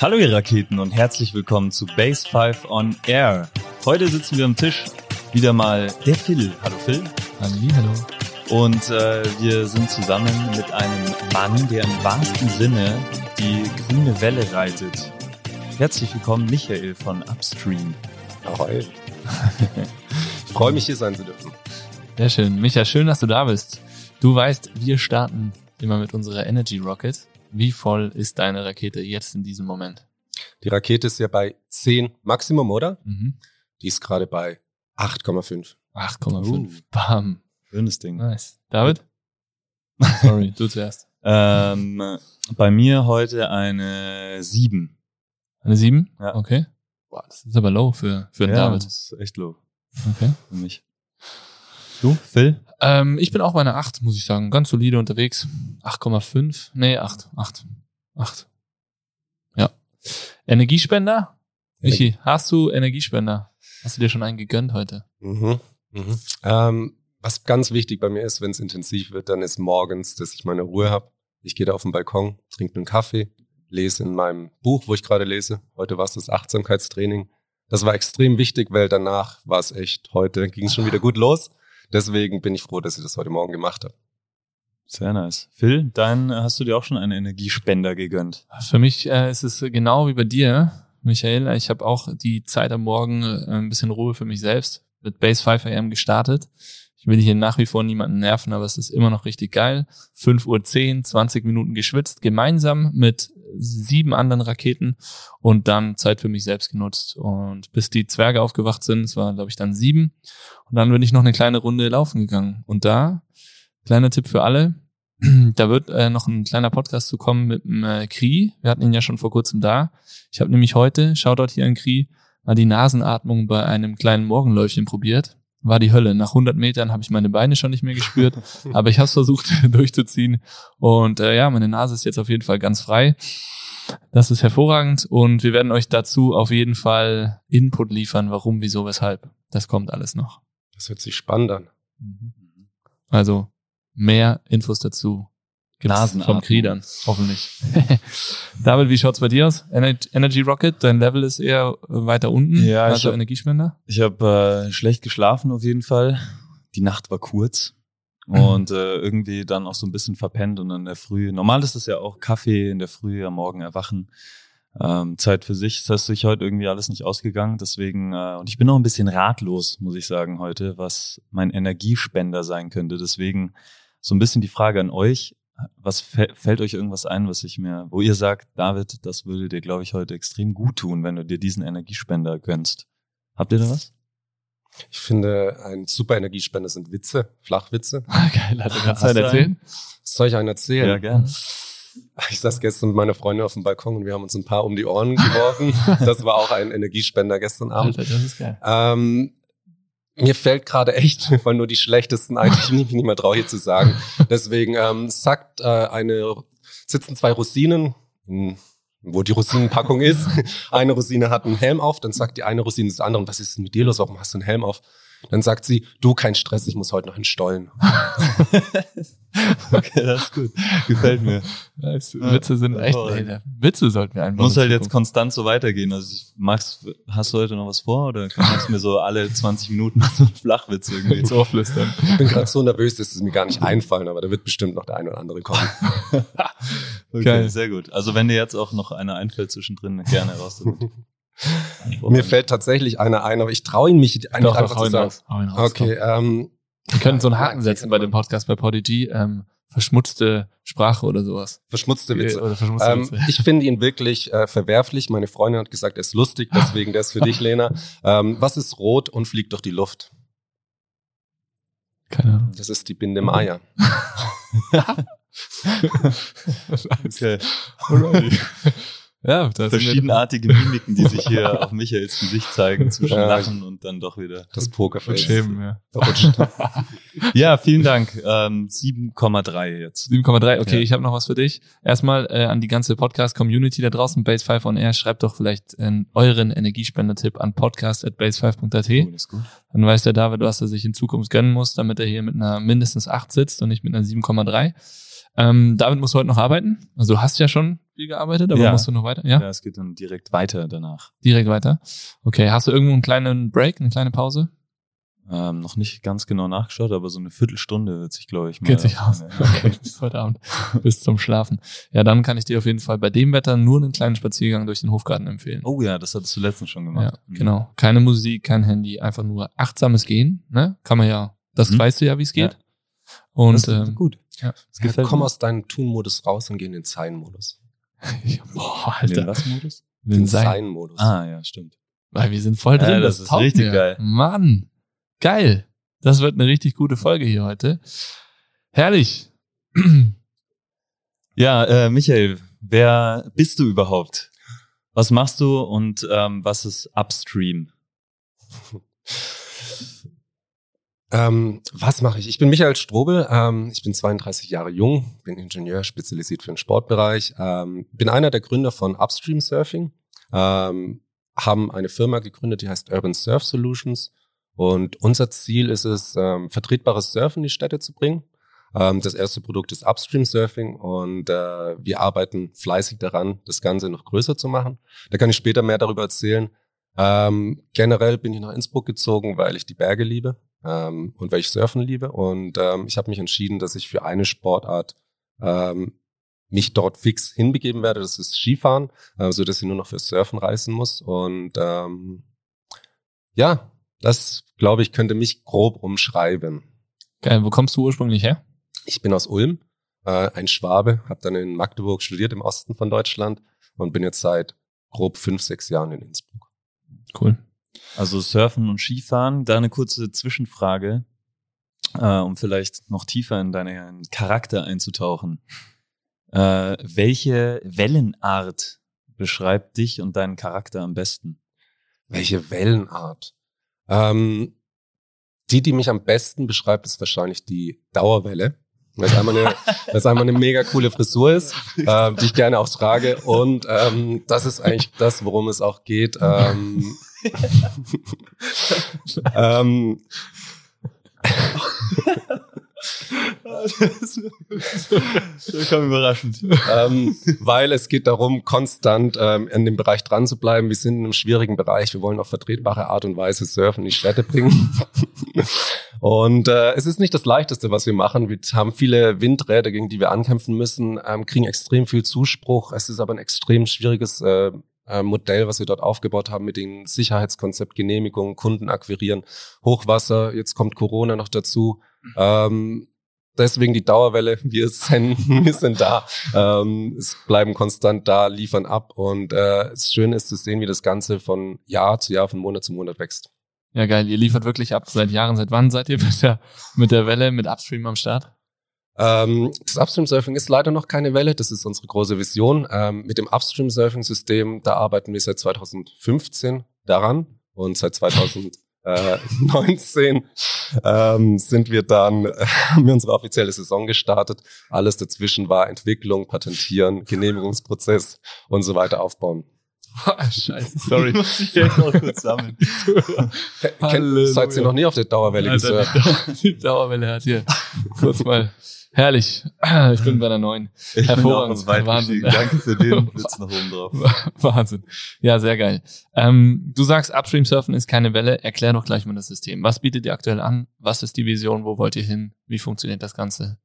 Hallo ihr Raketen und herzlich willkommen zu Base 5 on Air. Heute sitzen wir am Tisch wieder mal der Phil. Hallo Phil. Halli, hallo. Und äh, wir sind zusammen mit einem Mann, der im wahrsten Sinne die grüne Welle reitet. Herzlich willkommen, Michael von Upstream. Ahoi. ich freue mich, hier sein zu dürfen. Sehr schön. Micha, schön, dass du da bist. Du weißt, wir starten immer mit unserer Energy Rocket. Wie voll ist deine Rakete jetzt in diesem Moment? Die Rakete ist ja bei 10 Maximum, oder? Mhm. Die ist gerade bei 8,5. 8,5. Uh. Bam. Schönes Ding. Nice. David? Sorry, du zuerst. Ähm, bei mir heute eine 7. Eine 7? Ja. Okay. Boah, das ist aber low für, für einen ja, David. Das ist echt low Okay. für mich. Du, Phil? Ähm, ich bin auch bei einer 8, muss ich sagen. Ganz solide unterwegs. 8,5. Nee, 8. 8. 8. Ja. Energiespender? Michi, hast du Energiespender? Hast du dir schon einen gegönnt heute? Mhm. Mhm. Ähm, was ganz wichtig bei mir ist, wenn es intensiv wird, dann ist morgens, dass ich meine Ruhe habe. Ich gehe da auf den Balkon, trinke einen Kaffee, lese in meinem Buch, wo ich gerade lese. Heute war es das Achtsamkeitstraining. Das war extrem wichtig, weil danach war es echt, heute ging es schon wieder gut los. Deswegen bin ich froh, dass ich das heute Morgen gemacht habe. Sehr nice. Phil, dein hast du dir auch schon einen Energiespender gegönnt. Für mich äh, ist es genau wie bei dir, Michael. Ich habe auch die Zeit am Morgen äh, ein bisschen Ruhe für mich selbst mit Base 5 AM gestartet. Ich will hier nach wie vor niemanden nerven, aber es ist immer noch richtig geil. 5 Uhr 10, 20 Minuten geschwitzt, gemeinsam mit sieben anderen Raketen und dann Zeit für mich selbst genutzt. Und bis die Zwerge aufgewacht sind, es war, glaube ich, dann sieben. Und dann bin ich noch eine kleine Runde laufen gegangen. Und da, kleiner Tipp für alle, da wird äh, noch ein kleiner Podcast zu kommen mit dem äh, Kri. Wir hatten ihn ja schon vor kurzem da. Ich habe nämlich heute, Shoutout hier an Kri, mal die Nasenatmung bei einem kleinen Morgenläufchen probiert. War die Hölle. Nach 100 Metern habe ich meine Beine schon nicht mehr gespürt, aber ich habe es versucht durchzuziehen. Und äh, ja, meine Nase ist jetzt auf jeden Fall ganz frei. Das ist hervorragend und wir werden euch dazu auf jeden Fall Input liefern, warum, wieso, weshalb. Das kommt alles noch. Das hört sich spannend an. Also mehr Infos dazu Nasenatmung. vom Kriedern, hoffentlich. David, wie schaut's bei dir aus? Ener- Energy Rocket, dein Level ist eher weiter unten, Ja, ich also hab- Energiespender. Ich habe äh, schlecht geschlafen auf jeden Fall. Die Nacht war kurz und äh, irgendwie dann auch so ein bisschen verpennt und in der Früh. Normal ist es ja auch Kaffee in der Früh, am Morgen erwachen. Ähm, Zeit für sich. Das ist sich heute irgendwie alles nicht ausgegangen. Deswegen, äh, und ich bin noch ein bisschen ratlos, muss ich sagen, heute, was mein Energiespender sein könnte. Deswegen so ein bisschen die Frage an euch. Was fä- fällt euch irgendwas ein, was ich mir, wo ihr sagt, David, das würde dir, glaube ich, heute extrem gut tun, wenn du dir diesen Energiespender gönnst? Habt ihr da was? Ich finde, ein super Energiespender sind Witze, Flachwitze. Geil, hat er Zeit du erzählen? Soll ich einen erzählen? Ja, gern. Ich saß gestern mit meiner Freundin auf dem Balkon und wir haben uns ein paar um die Ohren geworfen. Das war auch ein Energiespender gestern Abend. Alter, das ist geil. Ähm, mir fällt gerade echt, weil nur die schlechtesten eigentlich nicht, nicht mehr traue hier zu sagen. Deswegen ähm, sagt äh, eine, sitzen zwei Rosinen, hm, wo die Rosinenpackung ist. Eine Rosine hat einen Helm auf, dann sagt die eine Rosine zur anderen, was ist denn mit dir los? Warum hast du einen Helm auf? Dann sagt sie, du, kein Stress, ich muss heute noch in Stollen. okay, das ist gut. Gefällt mir. Ja, Witze sind echt, ey, Witze sollten wir einbauen. Muss halt jetzt konstant so weitergehen. Also ich, Max, hast du heute noch was vor oder kannst du mir so alle 20 Minuten so einen Flachwitz irgendwie ins Ohr flüstern. Ich bin gerade so nervös, dass es mir gar nicht einfallen, aber da wird bestimmt noch der eine oder andere kommen. Okay, Geil. Sehr gut. Also wenn dir jetzt auch noch einer einfällt zwischendrin, gerne raus damit. Mir fällt tatsächlich einer ein, aber ich traue ihn mich eigentlich Doch, einfach doch, zu ihn sagen. raus. Raus. Okay, ähm, Wir können so einen Haken setzen bei dem Podcast bei Podigy. Ähm, verschmutzte Sprache oder sowas. verschmutzte Witze. Oder verschmutzte Ähm, Witze. ich finde ihn wirklich äh, verwerflich. Meine Freundin hat gesagt, er ist lustig, deswegen der ist für dich, Lena. Ähm, was ist rot und fliegt durch die Luft? Keine Ahnung. Das ist die Binde Maya. Okay. Alrighty. Ja, das Verschiedenartige Mimiken, die sich hier auf Michaels Gesicht zeigen, zwischen Ja. Lachen und dann doch wieder. Das Und Pokerface. schämen, ja. Ja, vielen Dank. Ähm, 7,3 jetzt. 7,3. Okay, Ja. ich habe noch was für dich. Erstmal äh, an die ganze Podcast-Community da draußen, Base 5 on Air. Schreibt doch vielleicht äh, euren Energiespender-Tipp an podcast at base5.at. Oh, das ist gut. Dann weiß der David, was er sich in Zukunft gönnen muss, damit er hier mit einer mindestens 8 sitzt und nicht mit einer 7,3. Ähm, David muss heute noch arbeiten. Also du hast ja schon viel gearbeitet, aber Ja. musst du noch weiter? Ja, Ja, es geht dann direkt weiter danach. direkt weiter. Okay, hast du irgendwo einen kleinen Break, eine kleine Pause? Ähm, noch nicht ganz genau nachgeschaut, aber so eine Viertelstunde wird sich, glaube ich, mal. Geht sich aus. Okay, bis heute Abend, bis zum Schlafen. Ja, dann kann ich dir auf jeden Fall bei dem Wetter nur einen kleinen Spaziergang durch den Hofgarten empfehlen. Oh ja, das hattest du letztens schon ja, gemacht. Mhm. genau. Keine Musik, kein Handy, einfach nur achtsames Gehen. Ne? Kann man ja, das Mhm. weißt du ja, wie es geht. Ja. Und Das ist ähm, gut. Ja. Das Ja, gefällt komm mir. aus deinem Tun-Modus raus und geh in den Sein-Modus. boah, In den Alter. was Modus? Den Sein. Sein-Modus. Ah, ja, stimmt. Weil wir sind voll Ja, drin. das ist taugt richtig mir. geil. Mann, geil. Das wird eine richtig gute Folge hier heute. Herrlich. Ja, äh, Michael, wer bist du überhaupt? Was machst du und ähm, was ist Upstream? Ähm, was mache ich? Ich bin Michael Strobel, ähm, ich bin 32 Jahre jung, bin Ingenieur, spezialisiert für den Sportbereich, ähm, bin einer der Gründer von Upstream Surfing, ähm, haben eine Firma gegründet, die heißt Urban Surf Solutions und unser Ziel ist es, ähm, vertretbares Surfen in die Städte zu bringen. Ähm, das erste Produkt ist Upstream Surfing und äh, wir arbeiten fleißig daran, das Ganze noch größer zu machen. Da kann ich später mehr darüber erzählen. Generell bin ich nach Innsbruck gezogen, weil ich die Berge liebe ähm, und weil ich Surfen liebe. Und ähm, ich habe mich entschieden, dass ich für eine Sportart ähm, mich dort fix hinbegeben werde. Das ist Skifahren, äh, so dass ich nur noch für Surfen reisen muss. Und ähm, ja, das glaube ich könnte mich grob umschreiben. Geil. Wo kommst du ursprünglich her? Ich bin aus Ulm, äh, ein Schwabe, habe dann in Magdeburg studiert im Osten von Deutschland und bin jetzt seit grob fünf, sechs Jahren in Innsbruck. Cool. Also Surfen und Skifahren. Da eine kurze Zwischenfrage, äh, um vielleicht noch tiefer in deinen Charakter einzutauchen. Äh, welche Wellenart beschreibt dich und deinen Charakter am besten? Welche Wellenart? Ähm, die, die mich am besten beschreibt, ist wahrscheinlich die Dauerwelle. Es einmal eine, es einmal eine mega coole Frisur ist, ähm, die ich gerne auch trage. Und ähm, das ist eigentlich das, worum es auch geht. Ähm, ähm, Vollkommen überraschend. ähm, weil es geht darum, konstant ähm, in dem Bereich dran zu bleiben. Wir sind in einem schwierigen Bereich. Wir wollen auf vertretbare Art und Weise Surfen in die Städte bringen. und äh, es ist nicht das Leichteste, was wir machen. Wir haben viele Windräder, gegen die wir ankämpfen müssen, ähm, kriegen extrem viel Zuspruch. Es ist aber ein extrem schwieriges äh, äh, Modell, was wir dort aufgebaut haben mit dem Sicherheitskonzept, Genehmigungen, Kunden akquirieren, Hochwasser, jetzt kommt Corona noch dazu. Ähm, deswegen die Dauerwelle, wir sind, wir sind da, ähm, es bleiben konstant da, liefern ab und äh, es schön ist zu sehen, wie das Ganze von Jahr zu Jahr, von Monat zu Monat wächst. Ja, geil. Ihr liefert wirklich ab seit Jahren. Seit wann seid ihr mit der, mit der Welle, mit Upstream am Start? Ähm, das Upstream-Surfing ist leider noch keine Welle, das ist unsere große Vision. Ähm, mit dem Upstream-Surfing-System, da arbeiten wir seit 2015 daran und seit 2019 ähm, sind wir dann, haben wir unsere offizielle Saison gestartet. Alles dazwischen war Entwicklung, Patentieren, Genehmigungsprozess und so weiter aufbauen. Scheiße, sorry. Muss ich echt noch kurz sammeln. Seid ihr noch nie auf der Dauerwelle gesurft? die, Dauer, die Dauerwelle hat hier kurz mal. Herrlich. Ich bin bei der neuen. Ich Hervorragend. bin auch Wahnsinn. Danke für den Witz nach oben drauf. Wahnsinn. Ja, sehr geil. Ähm, du sagst, Upstream Surfen ist keine Welle. Erklär doch gleich mal das System. Was bietet ihr aktuell an? Was ist die Vision? Wo wollt ihr hin? Wie funktioniert das Ganze?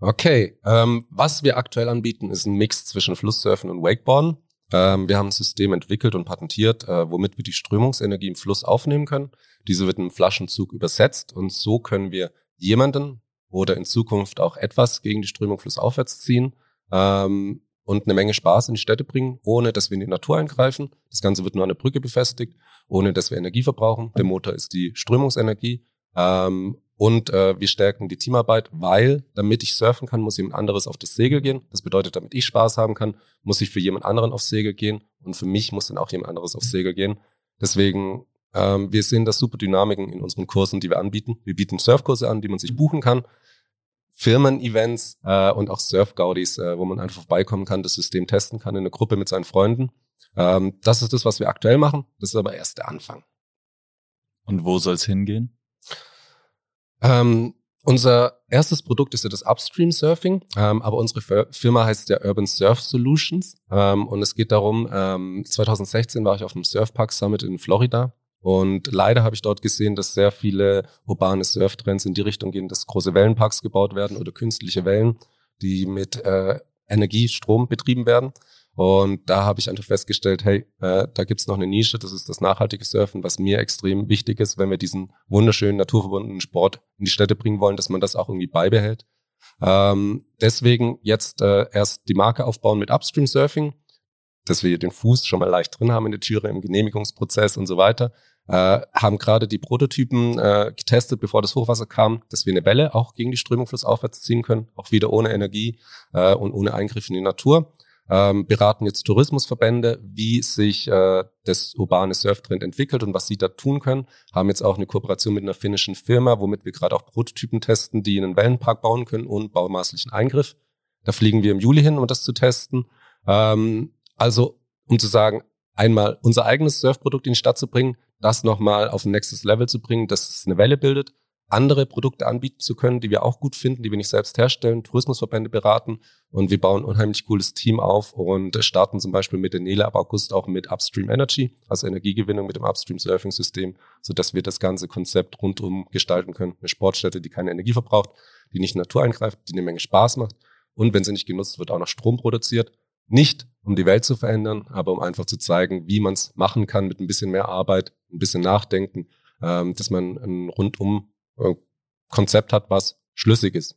Okay, ähm, was wir aktuell anbieten, ist ein Mix zwischen Flusssurfen und Wakeboarden. Ähm, wir haben ein System entwickelt und patentiert, äh, womit wir die Strömungsenergie im Fluss aufnehmen können. Diese wird im Flaschenzug übersetzt und so können wir jemanden oder in Zukunft auch etwas gegen die Strömung flussaufwärts ziehen ähm, und eine Menge Spaß in die Städte bringen, ohne dass wir in die Natur eingreifen. Das Ganze wird nur an der Brücke befestigt, ohne dass wir Energie verbrauchen. Der Motor ist die Strömungsenergie ähm, und äh, wir stärken die Teamarbeit, weil damit ich surfen kann, muss jemand anderes auf das Segel gehen. Das bedeutet, damit ich Spaß haben kann, muss ich für jemand anderen aufs Segel gehen und für mich muss dann auch jemand anderes aufs Segel gehen. Deswegen, ähm, wir sehen das super Dynamiken in unseren Kursen, die wir anbieten. Wir bieten Surfkurse an, die man sich buchen kann. Firmen-Events äh, und auch Surf-Gaudis, äh, wo man einfach vorbeikommen kann, das System testen kann in einer Gruppe mit seinen Freunden. Ähm, das ist das, was wir aktuell machen. Das ist aber erst der Anfang. Und wo soll es hingehen? Ähm, unser erstes Produkt ist ja das Upstream Surfing, ähm, aber unsere Firma heißt ja Urban Surf Solutions ähm, und es geht darum, ähm, 2016 war ich auf dem Surfpark Summit in Florida und leider habe ich dort gesehen, dass sehr viele urbane Surftrends in die Richtung gehen, dass große Wellenparks gebaut werden oder künstliche Wellen, die mit äh, Energie, Strom betrieben werden. Und da habe ich einfach festgestellt, hey, äh, da gibt's noch eine Nische, das ist das nachhaltige Surfen, was mir extrem wichtig ist, wenn wir diesen wunderschönen, naturverbundenen Sport in die Städte bringen wollen, dass man das auch irgendwie beibehält. Ähm, deswegen jetzt äh, erst die Marke aufbauen mit Upstream Surfing, dass wir den Fuß schon mal leicht drin haben in der Türe im Genehmigungsprozess und so weiter. Äh, haben gerade die Prototypen äh, getestet, bevor das Hochwasser kam, dass wir eine Welle auch gegen die Strömung flussaufwärts ziehen können, auch wieder ohne Energie äh, und ohne Eingriff in die Natur ähm, beraten jetzt Tourismusverbände, wie sich äh, das urbane Surftrend entwickelt und was sie da tun können. Haben jetzt auch eine Kooperation mit einer finnischen Firma, womit wir gerade auch Prototypen testen, die einen Wellenpark bauen können und baumaßlichen Eingriff. Da fliegen wir im Juli hin, um das zu testen. Ähm, also, um zu sagen, einmal unser eigenes Surfprodukt in die Stadt zu bringen, das nochmal auf ein nächstes Level zu bringen, dass es eine Welle bildet andere Produkte anbieten zu können, die wir auch gut finden, die wir nicht selbst herstellen, Tourismusverbände beraten und wir bauen ein unheimlich cooles Team auf und starten zum Beispiel mit der Nele ab August auch mit Upstream Energy, also Energiegewinnung mit dem Upstream Surfing System, sodass wir das ganze Konzept rundum gestalten können. Eine Sportstätte, die keine Energie verbraucht, die nicht in Natur eingreift, die eine Menge Spaß macht und wenn sie nicht genutzt wird, auch noch Strom produziert. Nicht um die Welt zu verändern, aber um einfach zu zeigen, wie man es machen kann mit ein bisschen mehr Arbeit, ein bisschen Nachdenken, ähm, dass man ein rundum Konzept hat, was schlüssig ist.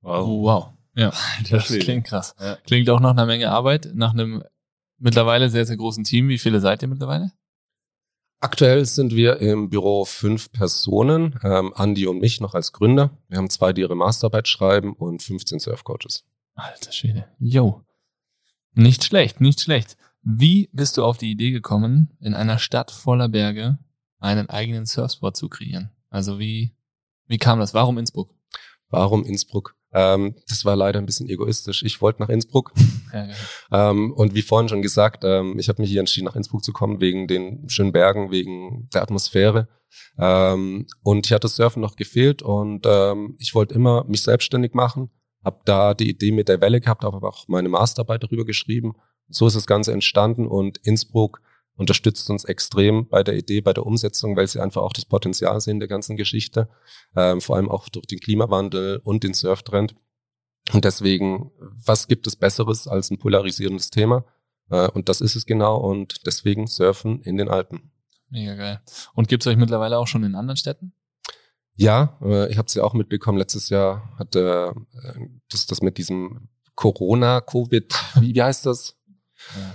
Wow. Oh, wow. Ja, das klingt krass. Ja. Klingt auch nach einer Menge Arbeit, nach einem mittlerweile sehr, sehr großen Team. Wie viele seid ihr mittlerweile? Aktuell sind wir im Büro fünf Personen, ähm, Andi und mich noch als Gründer. Wir haben zwei, die ihre Masterarbeit schreiben und 15 Surfcoaches. Alter Schwede. Yo. Nicht schlecht, nicht schlecht. Wie bist du auf die Idee gekommen, in einer Stadt voller Berge einen eigenen Surfsport zu kreieren? Also wie, wie kam das? Warum Innsbruck? Warum Innsbruck? Ähm, das war leider ein bisschen egoistisch. Ich wollte nach Innsbruck. Ja, ähm, und wie vorhin schon gesagt, ähm, ich habe mich hier entschieden, nach Innsbruck zu kommen, wegen den schönen Bergen, wegen der Atmosphäre. Ähm, und ich hatte das Surfen noch gefehlt und ähm, ich wollte immer mich selbstständig machen. Habe da die Idee mit der Welle gehabt, habe aber auch meine Masterarbeit darüber geschrieben. So ist das Ganze entstanden und Innsbruck unterstützt uns extrem bei der Idee, bei der Umsetzung, weil sie einfach auch das Potenzial sehen der ganzen Geschichte, ähm, vor allem auch durch den Klimawandel und den Surftrend. Und deswegen, was gibt es Besseres als ein polarisierendes Thema? Äh, und das ist es genau. Und deswegen Surfen in den Alpen. Mega geil. Und gibt es euch mittlerweile auch schon in anderen Städten? Ja, äh, ich habe es ja auch mitbekommen. Letztes Jahr hatte äh, das, das mit diesem Corona, Covid, wie, wie heißt das?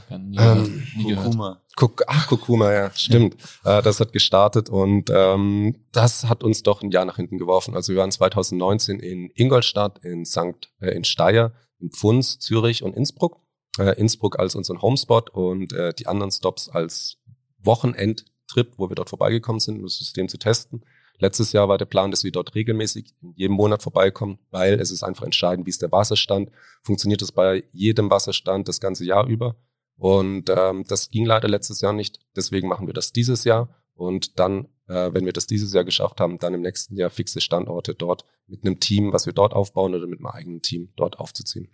Ja, nie, ähm, nie Kurkuma. Kuk Ach, Kurkuma, ja, stimmt. Ja. Äh, das hat gestartet und ähm, das hat uns doch ein Jahr nach hinten geworfen. Also wir waren 2019 in Ingolstadt, in St. Äh, in Steyr, in Pfunds, Zürich und Innsbruck. Äh, Innsbruck als unseren Homespot und äh, die anderen Stops als Wochenendtrip, wo wir dort vorbeigekommen sind, um das System zu testen. Letztes Jahr war der Plan, dass wir dort regelmäßig in jedem Monat vorbeikommen, weil es ist einfach entscheidend, wie ist der Wasserstand. Funktioniert es bei jedem Wasserstand das ganze Jahr über? Und ähm, das ging leider letztes Jahr nicht. Deswegen machen wir das dieses Jahr. Und dann, äh, wenn wir das dieses Jahr geschafft haben, dann im nächsten Jahr fixe Standorte dort mit einem Team, was wir dort aufbauen oder mit einem eigenen Team dort aufzuziehen.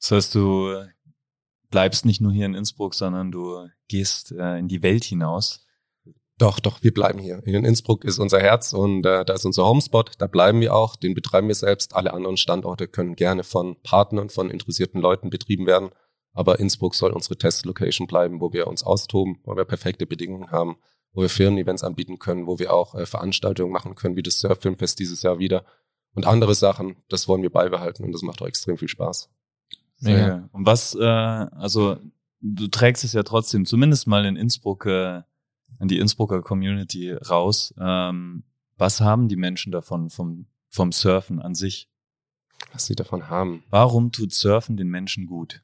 Das heißt, du bleibst nicht nur hier in Innsbruck, sondern du gehst äh, in die Welt hinaus. Doch, doch, wir bleiben hier. In Innsbruck ist unser Herz und äh, da ist unser Homespot. Da bleiben wir auch. Den betreiben wir selbst. Alle anderen Standorte können gerne von Partnern, von interessierten Leuten betrieben werden. Aber Innsbruck soll unsere Testlocation bleiben, wo wir uns austoben, wo wir perfekte Bedingungen haben, wo wir Firmen-Events anbieten können, wo wir auch äh, Veranstaltungen machen können, wie das Surffilmfest dieses Jahr wieder. Und andere Sachen, das wollen wir beibehalten und das macht auch extrem viel Spaß. Mega. Und was, äh, also du trägst es ja trotzdem, zumindest mal in Innsbruck in die Innsbrucker Community raus. Ähm, was haben die Menschen davon vom, vom Surfen an sich? Was sie davon haben. Warum tut Surfen den Menschen gut?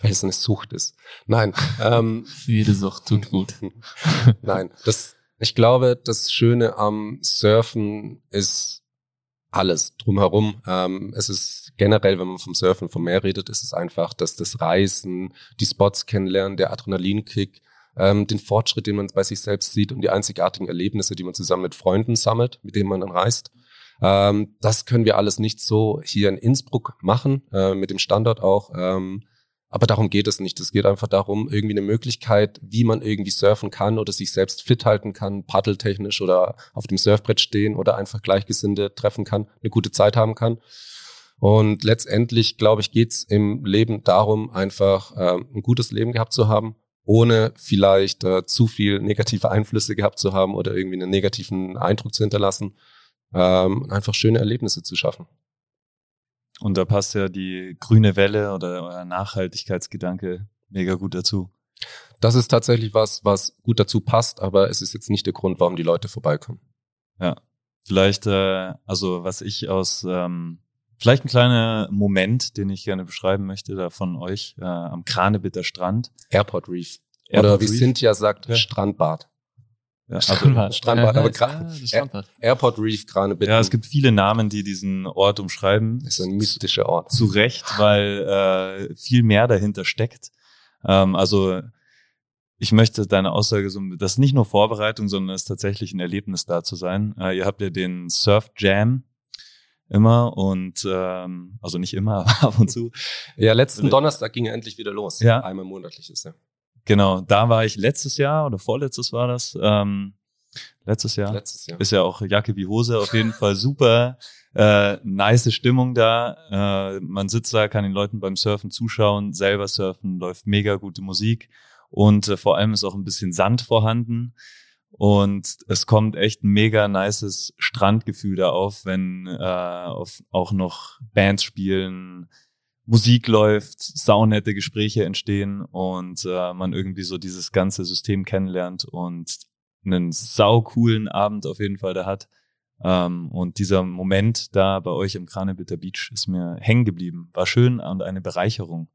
Weil es eine Sucht ist. Nein. Ähm, Jede Sucht tut gut. Nein, das, ich glaube, das Schöne am Surfen ist alles drumherum. Ähm, es ist generell, wenn man vom Surfen, vom Meer redet, ist es einfach, dass das Reisen, die Spots kennenlernen, der Adrenalinkick, ähm, den Fortschritt, den man bei sich selbst sieht und die einzigartigen Erlebnisse, die man zusammen mit Freunden sammelt, mit denen man dann reist. Ähm, das können wir alles nicht so hier in Innsbruck machen, äh, mit dem Standort auch. Ähm, aber darum geht es nicht. Es geht einfach darum, irgendwie eine Möglichkeit, wie man irgendwie surfen kann oder sich selbst fit halten kann, paddeltechnisch oder auf dem Surfbrett stehen oder einfach Gleichgesinnte treffen kann, eine gute Zeit haben kann. Und letztendlich, glaube ich, geht's im Leben darum, einfach äh, ein gutes Leben gehabt zu haben, ohne vielleicht äh, zu viel negative Einflüsse gehabt zu haben oder irgendwie einen negativen Eindruck zu hinterlassen, ähm, einfach schöne Erlebnisse zu schaffen. Und da passt ja die grüne Welle oder euer Nachhaltigkeitsgedanke mega gut dazu. Das ist tatsächlich was, was gut dazu passt, aber es ist jetzt nicht der Grund, warum die Leute vorbeikommen. Ja, vielleicht, äh, also was ich aus, ähm, vielleicht ein kleiner Moment, den ich gerne beschreiben möchte, da von euch äh, am Kranebitter Strand. Airport Reef. Airport Oder wie Reef. Cynthia sagt, Ja. Strandbad. Ja, also, Strandbad. Strandbad, Ja, aber ja, das Strandbad. Airport Reef, Kranebitter. ja, es gibt viele Namen, die diesen Ort umschreiben. ist ein mystischer Ort. Zu Recht, weil äh, viel mehr dahinter steckt. Ähm, also ich möchte deine Aussage so, das ist nicht nur Vorbereitung, sondern es ist tatsächlich ein Erlebnis da zu sein. Äh, ihr habt ja den Surf Jam immer und ähm, also nicht immer, aber ab und zu. Ja, letzten Donnerstag ging er endlich wieder los. Ja. Einmal monatlich ist er. Genau, da war ich letztes Jahr oder vorletztes war das. Ähm, letztes Jahr. Letztes Jahr. Ist ja auch Jacke wie Hose, auf jeden Fall super. Äh, nice Stimmung da. Äh, man sitzt da, kann den Leuten beim Surfen zuschauen, selber surfen, läuft mega gute Musik und äh, vor allem ist auch ein bisschen Sand vorhanden. Und es kommt echt ein mega nices Strandgefühl da auf, wenn äh, auf, auch noch Bands spielen, Musik läuft, saunette Gespräche entstehen und äh, man irgendwie so dieses ganze System kennenlernt und einen sau coolen Abend auf jeden Fall da hat. Ähm, und dieser Moment da bei euch im Kranebitter Beach ist mir hängen geblieben. War schön und eine Bereicherung.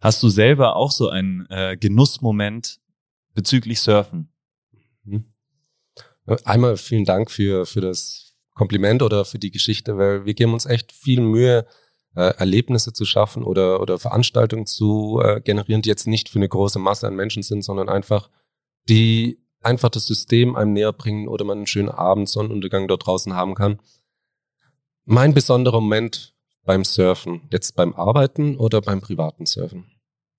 Hast du selber auch so einen äh, Genussmoment bezüglich Surfen? Mhm. Einmal vielen Dank für, für das Kompliment oder für die Geschichte, weil wir geben uns echt viel Mühe, äh, Erlebnisse zu schaffen oder, oder Veranstaltungen zu äh, generieren, die jetzt nicht für eine große Masse an Menschen sind, sondern einfach, die einfach das System einem näher bringen oder man einen schönen Abend, Sonnenuntergang dort draußen haben kann. Mein besonderer Moment beim Surfen, jetzt beim Arbeiten oder beim privaten Surfen?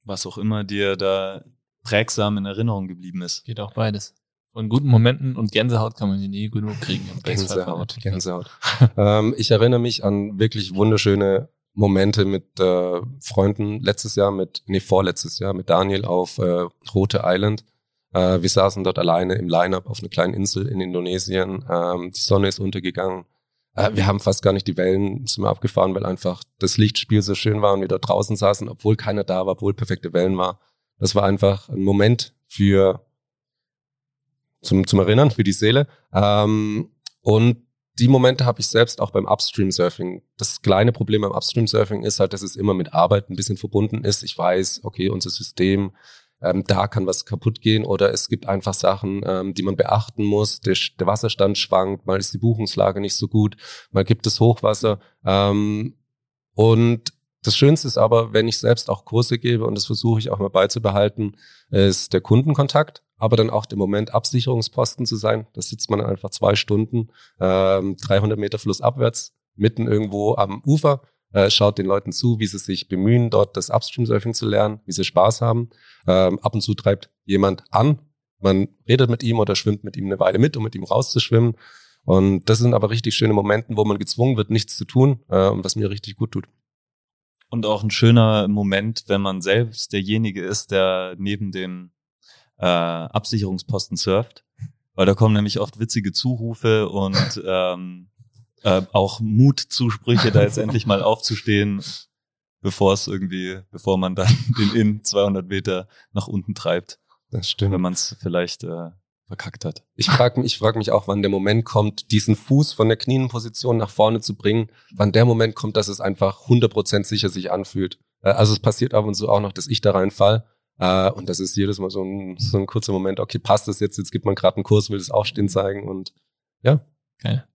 Was auch immer dir da prägsam in Erinnerung geblieben ist. Geht auch beides. Von guten Momenten und Gänsehaut kann man hier nie genug kriegen. Gänsehaut. Gänsehaut. ähm, ich erinnere mich an wirklich wunderschöne Momente mit äh, Freunden letztes Jahr, mit, nee, vorletztes Jahr mit Daniel auf äh, Rote Island. Äh, wir saßen dort alleine im Line-Up auf einer kleinen Insel in Indonesien. Ähm, die Sonne ist untergegangen. Äh, wir haben fast gar nicht die Wellen sind wir abgefahren, weil einfach das Lichtspiel so schön war und wir dort draußen saßen, obwohl keiner da war, obwohl perfekte Wellen war. Das war einfach ein Moment für zum, zum Erinnern, für die Seele. Ähm, und die Momente habe ich selbst auch beim Upstream-Surfing. Das kleine Problem beim Upstream-Surfing ist halt, dass es immer mit Arbeit ein bisschen verbunden ist. Ich weiß, okay, unser System, ähm, da kann was kaputt gehen oder es gibt einfach Sachen, ähm, die man beachten muss. Der, der Wasserstand schwankt, mal ist die Buchungslage nicht so gut, mal gibt es Hochwasser. Ähm, und das Schönste ist aber, wenn ich selbst auch Kurse gebe, und das versuche ich auch mal beizubehalten, ist der Kundenkontakt, aber dann auch der Moment, Absicherungsposten zu sein. Da sitzt man einfach zwei Stunden, ähm, 300 Meter flussabwärts, mitten irgendwo am Ufer, äh, schaut den Leuten zu, wie sie sich bemühen, dort das Upstream-Surfing zu lernen, wie sie Spaß haben. Ähm, ab und zu treibt jemand an, man redet mit ihm oder schwimmt mit ihm eine Weile mit, um mit ihm rauszuschwimmen. Und das sind aber richtig schöne Momente, wo man gezwungen wird, nichts zu tun, äh, was mir richtig gut tut. Und auch ein schöner Moment, wenn man selbst derjenige ist, der neben dem äh, Absicherungsposten surft. Weil da kommen nämlich oft witzige Zurufe und ähm, äh, auch Mutzusprüche, da jetzt endlich mal aufzustehen, bevor es irgendwie, bevor man dann den In 200 Meter nach unten treibt, Das stimmt. wenn man es vielleicht äh, verkackt hat. Ich frage mich, ich frag mich auch, wann der Moment kommt, diesen Fuß von der Knienposition nach vorne zu bringen, wann der Moment kommt, dass es einfach 100% sicher sich anfühlt. Äh, Also es passiert ab und zu auch noch, dass ich da reinfall. Äh, Und das ist jedes Mal so ein, so ein kurzer Moment, okay, passt das jetzt, jetzt gibt man gerade einen Kurs, will das Aufstehen zeigen und ja. Geil.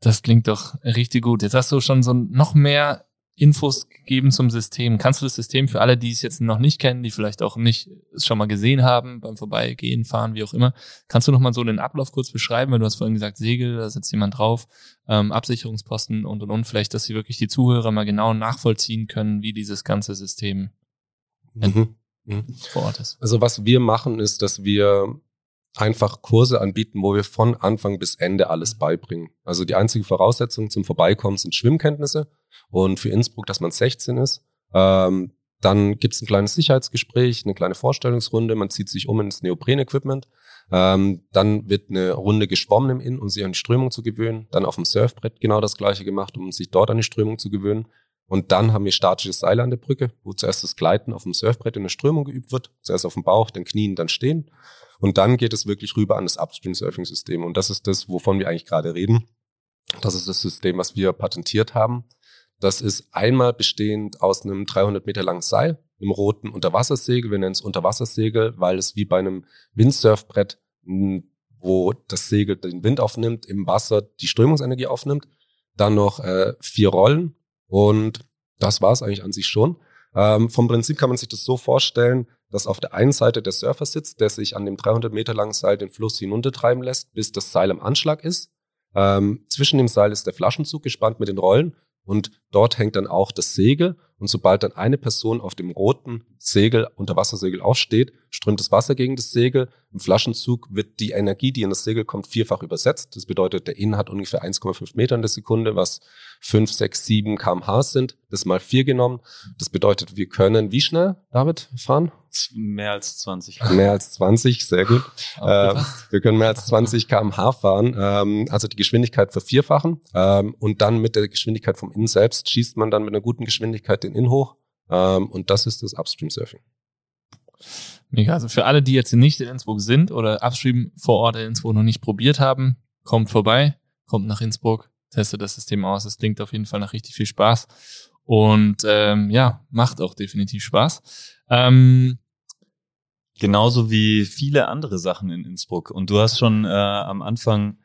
Das klingt doch richtig gut. Jetzt hast du schon so noch mehr Infos gegeben zum System. Kannst du das System für alle, die es jetzt noch nicht kennen, die vielleicht auch nicht es schon mal gesehen haben, beim Vorbeigehen, Fahren, wie auch immer, kannst du noch mal so den Ablauf kurz beschreiben? Weil du hast vorhin gesagt, Segel, da sitzt jemand drauf, ähm, Absicherungsposten und und und. Vielleicht, dass sie wirklich die Zuhörer mal genau nachvollziehen können, wie dieses ganze System mhm. Mhm. vor Ort ist. Also was wir machen, ist, dass wir einfach Kurse anbieten, wo wir von Anfang bis Ende alles beibringen. Also die einzige Voraussetzung zum Vorbeikommen sind Schwimmkenntnisse und für Innsbruck, dass man 16 ist. Ähm, dann gibt es ein kleines Sicherheitsgespräch, eine kleine Vorstellungsrunde, man zieht sich um ins Neopren-Equipment. Ähm, dann wird eine Runde geschwommen im Inn, um sich an die Strömung zu gewöhnen. Dann auf dem Surfbrett genau das gleiche gemacht, um sich dort an die Strömung zu gewöhnen. Und dann haben wir statische Seile an der Brücke, wo zuerst das Gleiten auf dem Surfbrett in der Strömung geübt wird. Zuerst auf dem Bauch, dann Knien, dann Stehen. Und dann geht es wirklich rüber an das Upstream-Surfing-System. Und das ist das, wovon wir eigentlich gerade reden. Das ist das System, was wir patentiert haben. Das ist einmal bestehend aus einem 300 Meter langen Seil, einem roten Unterwassersegel. Wir nennen es Unterwassersegel, weil es wie bei einem Windsurfbrett, wo das Segel den Wind aufnimmt, im Wasser die Strömungsenergie aufnimmt. Dann noch äh, vier Rollen und das war es eigentlich an sich schon. Ähm, vom Prinzip kann man sich das so vorstellen, dass auf der einen Seite der Surfer sitzt, der sich an dem 300 Meter langen Seil den Fluss hinuntertreiben lässt, bis das Seil am Anschlag ist. Ähm, zwischen dem Seil ist der Flaschenzug gespannt mit den Rollen und dort hängt dann auch das Segel. Und sobald dann eine Person auf dem roten Segel, Unterwassersegel aufsteht, strömt das Wasser gegen das Segel. Im Flaschenzug wird die Energie, die in das Segel kommt, vierfach übersetzt. Das bedeutet, der Innen hat ungefähr 1,5 Meter in der Sekunde, was 5, 6, 7 kmh sind. Das mal vier genommen. Das bedeutet, wir können wie schnell, David, fahren? Mehr als 20. Mehr als 20, sehr gut. äh, wir können mehr als 20 kmh fahren, ähm, also die Geschwindigkeit vervierfachen. Ähm, und dann mit der Geschwindigkeit vom Innen selbst schießt man dann mit einer guten Geschwindigkeit den Inn hoch. Ähm, und das ist das Upstream Surfing. Mega. Also für alle, die jetzt nicht in Innsbruck sind oder Upstream vor Ort in Innsbruck noch nicht probiert haben, kommt vorbei, kommt nach Innsbruck, testet das System aus. Es klingt auf jeden Fall nach richtig viel Spaß. Und ähm, ja, macht auch definitiv Spaß. Ähm, Genauso wie viele andere Sachen in Innsbruck. Und du hast schon äh, am Anfang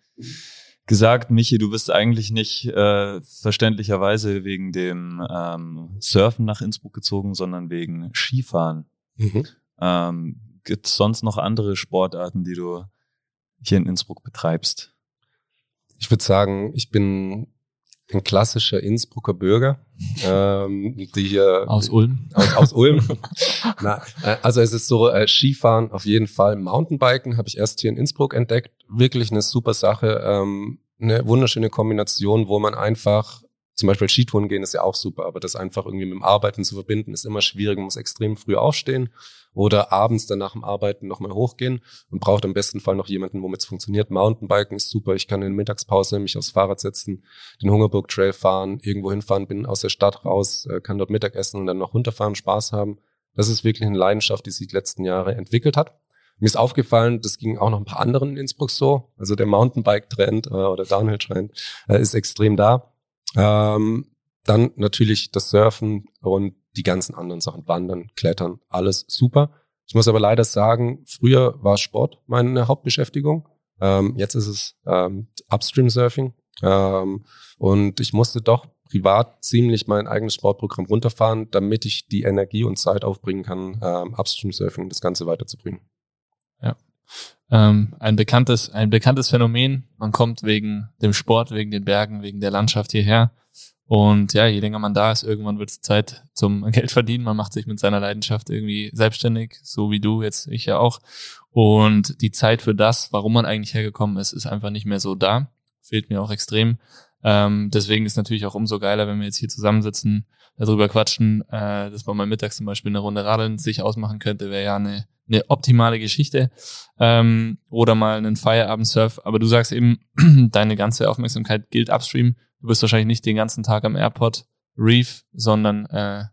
gesagt, Michi, du bist eigentlich nicht äh, verständlicherweise wegen dem ähm, Surfen nach Innsbruck gezogen, sondern wegen Skifahren. Mhm. Ähm, Gibt es sonst noch andere Sportarten, die du hier in Innsbruck betreibst? Ich würde sagen, ich bin ein klassischer Innsbrucker Bürger, ähm, die hier aus Ulm. Aus, aus Ulm. Na, äh, also es ist so äh, Skifahren auf jeden Fall, Mountainbiken habe ich erst hier in Innsbruck entdeckt. Wirklich eine super Sache, ähm, eine wunderschöne Kombination, wo man einfach zum Beispiel Skitouren gehen ist ja auch super, aber das einfach irgendwie mit dem Arbeiten zu verbinden, ist immer schwierig. Man muss extrem früh aufstehen oder abends dann nach dem Arbeiten nochmal hochgehen und braucht im besten Fall noch jemanden, womit es funktioniert. Mountainbiken ist super. Ich kann in der Mittagspause mich aufs Fahrrad setzen, den Hungerburg Trail fahren, irgendwo hinfahren, bin aus der Stadt raus, äh, kann dort Mittagessen und dann noch runterfahren, Spaß haben. Das ist wirklich eine Leidenschaft, die sich die letzten Jahre entwickelt hat. Mir ist aufgefallen, das ging auch noch ein paar anderen in Innsbruck so. Also der Mountainbike-Trend äh, oder Downhill-Trend äh, ist extrem da. Ähm, dann natürlich das Surfen und die ganzen anderen Sachen, Wandern, Klettern, alles super. Ich muss aber leider sagen, früher war Sport meine Hauptbeschäftigung. Ähm, jetzt ist es ähm, Upstream Surfing. Ähm, und ich musste doch privat ziemlich mein eigenes Sportprogramm runterfahren, damit ich die Energie und Zeit aufbringen kann, ähm, Upstream Surfing das Ganze weiterzubringen. Ähm, ein bekanntes, ein bekanntes Phänomen. Man kommt wegen dem Sport, wegen den Bergen, wegen der Landschaft hierher. Und ja, je länger man da ist, irgendwann wird es Zeit zum Geld verdienen. Man macht sich mit seiner Leidenschaft irgendwie selbstständig, so wie du, jetzt ich ja auch. Und die Zeit für das, warum man eigentlich hergekommen ist, ist einfach nicht mehr so da. Fehlt mir auch extrem. Ähm, deswegen ist natürlich auch umso geiler, wenn wir jetzt hier zusammensitzen, darüber quatschen, äh, dass man mal mittags zum Beispiel eine Runde Radeln sich ausmachen könnte, wäre ja eine, eine optimale Geschichte. Ähm, oder mal einen Feierabend-Surf. Aber du sagst eben, deine ganze Aufmerksamkeit gilt upstream. Du bist wahrscheinlich nicht den ganzen Tag am Airport Reef, sondern äh,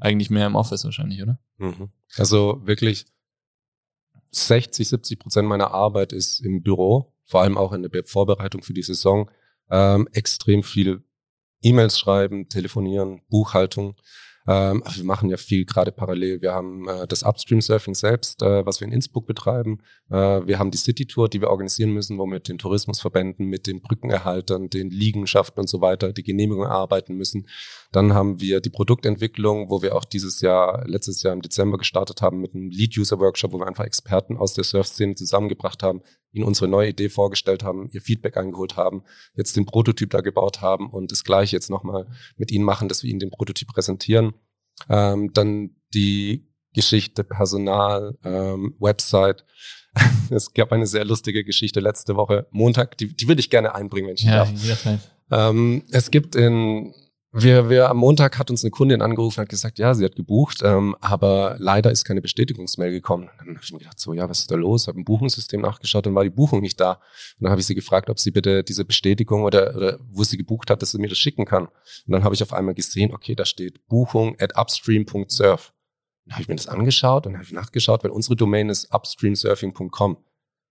eigentlich mehr im Office wahrscheinlich, oder? Mhm. Also wirklich 60, 70 Prozent meiner Arbeit ist im Büro, vor allem auch in der Vorbereitung für die Saison. Ähm, extrem viel E-Mails schreiben, telefonieren, Buchhaltung. Ähm, wir machen ja viel gerade parallel. Wir haben äh, das Upstream Surfing selbst, äh, was wir in Innsbruck betreiben. Äh, wir haben die City Tour, die wir organisieren müssen, wo wir mit den Tourismusverbänden, mit den Brückenerhaltern, den Liegenschaften und so weiter die Genehmigung erarbeiten müssen. Dann haben wir die Produktentwicklung, wo wir auch dieses Jahr, letztes Jahr im Dezember gestartet haben mit einem Lead-User-Workshop, wo wir einfach Experten aus der Surf-Szene zusammengebracht haben, ihnen unsere neue Idee vorgestellt haben, ihr Feedback eingeholt haben, jetzt den Prototyp da gebaut haben und das gleiche jetzt nochmal mit ihnen machen, dass wir ihnen den Prototyp präsentieren. Ähm, dann die Geschichte, Personal, ähm, Website. es gab eine sehr lustige Geschichte letzte Woche, Montag, die, die würde ich gerne einbringen, wenn ich ja, darf. Ähm, es gibt in wir, wir am Montag hat uns eine Kundin angerufen und hat gesagt, ja, sie hat gebucht, ähm, aber leider ist keine Bestätigungsmail gekommen. Dann habe ich mir gedacht, so, ja, was ist da los? Habe im Buchungssystem nachgeschaut, dann war die Buchung nicht da. Und dann habe ich sie gefragt, ob sie bitte diese Bestätigung oder, oder wo sie gebucht hat, dass sie mir das schicken kann. Und dann habe ich auf einmal gesehen, okay, da steht Buchung at upstream.surf. Dann habe ich mir das angeschaut und habe nachgeschaut, weil unsere Domain ist upstreamsurfing.com.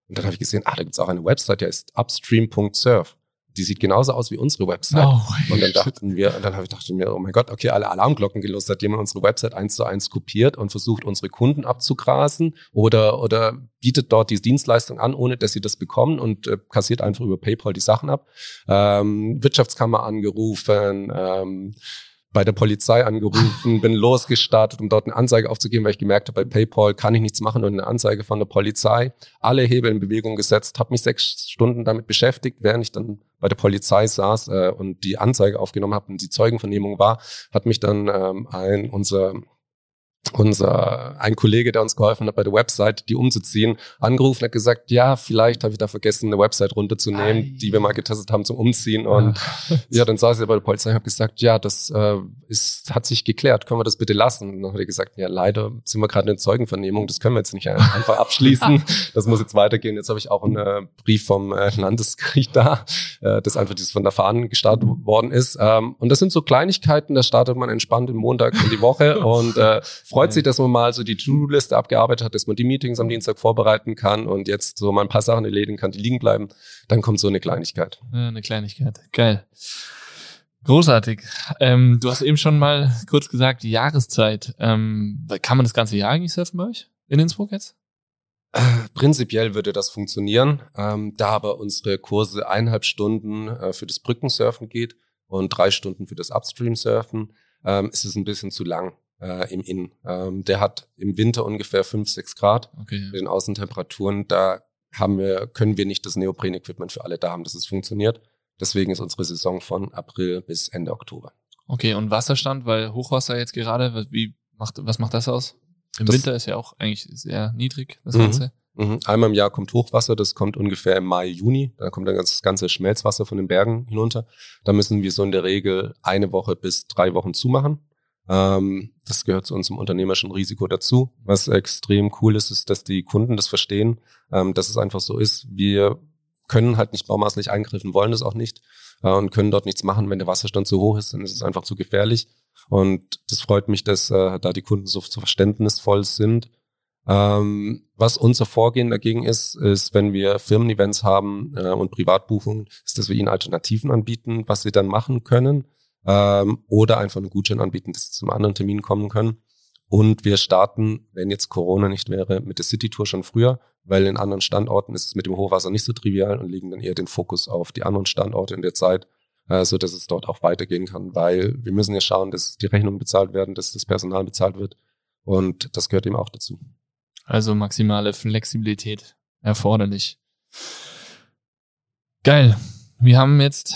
Und dann habe ich gesehen, ah, da gibt's auch eine Website, die heißt upstream.surf die sieht genauso aus wie unsere Website. No und dann dachten wir, und dann habe ich dachte mir, oh mein Gott, okay, alle Alarmglocken gelost, hat jemand unsere Website eins zu eins kopiert und versucht, unsere Kunden abzugrasen oder, oder bietet dort die Dienstleistung an, ohne dass sie das bekommen und äh, kassiert einfach über PayPal die Sachen ab. Ähm, Wirtschaftskammer angerufen, ähm, bei der Polizei angerufen, bin losgestartet, um dort eine Anzeige aufzugeben, weil ich gemerkt habe, bei PayPal kann ich nichts machen und eine Anzeige von der Polizei. Alle Hebel in Bewegung gesetzt, habe mich sechs Stunden damit beschäftigt, während ich dann bei der Polizei saß äh, und die Anzeige aufgenommen habe und die Zeugenvernehmung war, hat mich dann ähm, ein unser unser ein Kollege, der uns geholfen hat bei der Website, die umzuziehen, angerufen hat gesagt, ja, vielleicht habe ich da vergessen, eine Website runterzunehmen, Ei. die wir mal getestet haben zum Umziehen. Und ja, ja dann saß er bei der Polizei und habe gesagt, ja, das äh, ist, hat sich geklärt, können wir das bitte lassen? Und dann hat er gesagt, ja, leider sind wir gerade in Zeugenvernehmung, das können wir jetzt nicht einfach abschließen. das muss jetzt weitergehen. Jetzt habe ich auch einen äh, Brief vom äh, Landesgericht da, äh, das einfach dieses von der Fahnen gestartet worden ist. Ähm, und das sind so Kleinigkeiten, da startet man entspannt im Montag in die Woche und äh, freut sich, dass man mal so die To-Do-Liste abgearbeitet hat, dass man die Meetings am Dienstag vorbereiten kann und jetzt so mal ein paar Sachen erledigen kann, die liegen bleiben. Dann kommt so eine Kleinigkeit. Ja, eine Kleinigkeit. Geil. Großartig. Ähm, du hast eben schon mal kurz gesagt, die Jahreszeit. Ähm, kann man das ganze Jahr eigentlich surfen bei euch in Innsbruck jetzt? Äh, prinzipiell würde das funktionieren, ähm, da aber unsere Kurse eineinhalb Stunden äh, für das Brückensurfen geht und drei Stunden für das Upstream-Surfen, ähm, ist es ein bisschen zu lang äh, im Inn. Ähm, der hat im Winter ungefähr 5, 6 Grad okay. mit den Außentemperaturen. Da haben wir, können wir nicht das Neopren-Equipment für alle da haben, dass es funktioniert. Deswegen ist unsere Saison von April bis Ende Oktober. Okay, und Wasserstand, weil Hochwasser jetzt gerade, wie macht, was macht das aus? Im das, Winter ist ja auch eigentlich sehr niedrig, das mhm. Ganze. Mhm. Einmal im Jahr kommt Hochwasser, das kommt ungefähr im Mai, Juni. Da kommt dann das ganze Schmelzwasser von den Bergen hinunter. Da müssen wir so in der Regel eine Woche bis drei Wochen zumachen. Ähm, das gehört zu unserem unternehmerischen Risiko dazu. Was extrem cool ist, ist, dass die Kunden das verstehen, ähm, dass es einfach so ist. Wir können halt nicht baumaßlich eingreifen, wollen das auch nicht äh, und können dort nichts machen. Wenn der Wasserstand zu hoch ist, dann ist es einfach zu gefährlich. Und das freut mich, dass äh, da die Kunden so, so verständnisvoll sind. Ähm, was unser Vorgehen dagegen ist, ist, wenn wir Firmen-Events haben äh, und Privatbuchungen, ist, dass wir ihnen Alternativen anbieten, was sie dann machen können ähm, oder einfach einen Gutschein anbieten, dass sie zum anderen Termin kommen können. Und wir starten, wenn jetzt Corona nicht wäre, mit der City Tour schon früher, weil in anderen Standorten ist es mit dem Hochwasser nicht so trivial und legen dann eher den Fokus auf die anderen Standorte in der Zeit, äh, so dass es dort auch weitergehen kann, weil wir müssen ja schauen, dass die Rechnungen bezahlt werden, dass das Personal bezahlt wird und das gehört eben auch dazu. Also maximale Flexibilität erforderlich. Geil. Wir haben jetzt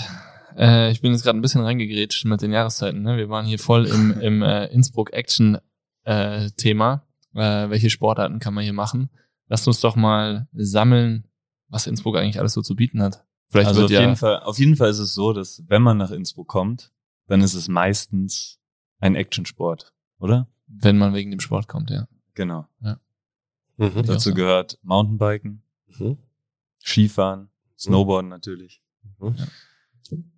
äh, ich bin jetzt gerade ein bisschen reingegrätscht mit den Jahreszeiten. Ne? Wir waren hier voll im, im äh, Innsbruck-Action-Thema. Äh, äh, welche Sportarten kann man hier machen? Lasst uns doch mal sammeln, was Innsbruck eigentlich alles so zu bieten hat. Vielleicht also auf, ja jeden Fall, auf jeden Fall ist es so, dass wenn man nach Innsbruck kommt, dann ist es meistens ein Actionsport, oder? Wenn man wegen dem Sport kommt, ja. Genau. Ja. Mhm. Dazu gehört Mountainbiken, mhm. Skifahren, mhm. Snowboarden natürlich. Mhm. Ja.